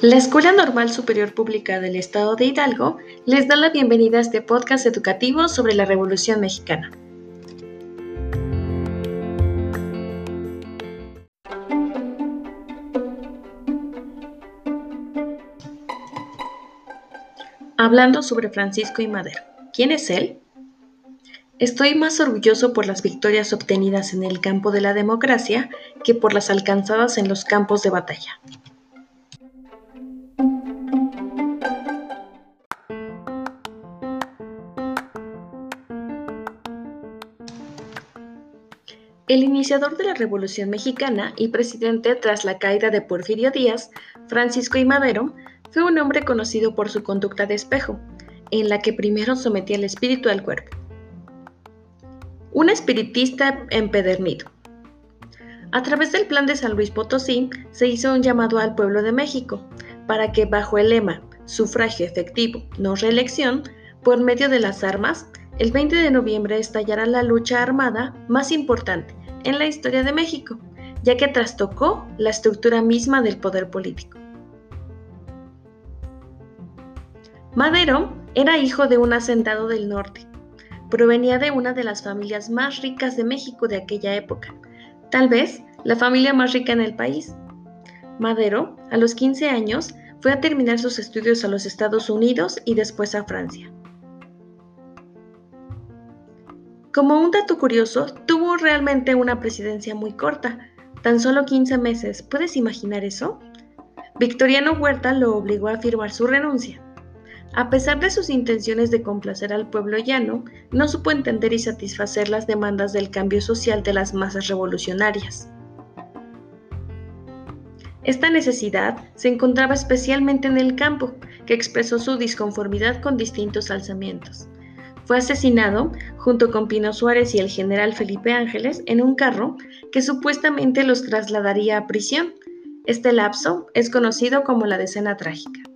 La Escuela Normal Superior Pública del Estado de Hidalgo les da la bienvenida a este podcast educativo sobre la Revolución Mexicana. Hablando sobre Francisco y Madero. ¿Quién es él? Estoy más orgulloso por las victorias obtenidas en el campo de la democracia que por las alcanzadas en los campos de batalla. El iniciador de la Revolución Mexicana y presidente tras la caída de Porfirio Díaz, Francisco I. Madero, fue un hombre conocido por su conducta de espejo, en la que primero sometía el espíritu al cuerpo. Un espiritista empedernido. A través del plan de San Luis Potosí se hizo un llamado al pueblo de México para que bajo el lema sufragio efectivo, no reelección, por medio de las armas, el 20 de noviembre estallará la lucha armada más importante en la historia de México, ya que trastocó la estructura misma del poder político. Madero era hijo de un hacendado del norte. Provenía de una de las familias más ricas de México de aquella época, tal vez la familia más rica en el país. Madero, a los 15 años, fue a terminar sus estudios a los Estados Unidos y después a Francia. Como un dato curioso, tuvo realmente una presidencia muy corta, tan solo 15 meses. ¿Puedes imaginar eso? Victoriano Huerta lo obligó a firmar su renuncia. A pesar de sus intenciones de complacer al pueblo llano, no supo entender y satisfacer las demandas del cambio social de las masas revolucionarias. Esta necesidad se encontraba especialmente en el campo, que expresó su disconformidad con distintos alzamientos. Fue asesinado junto con Pino Suárez y el general Felipe Ángeles en un carro que supuestamente los trasladaría a prisión. Este lapso es conocido como la decena trágica.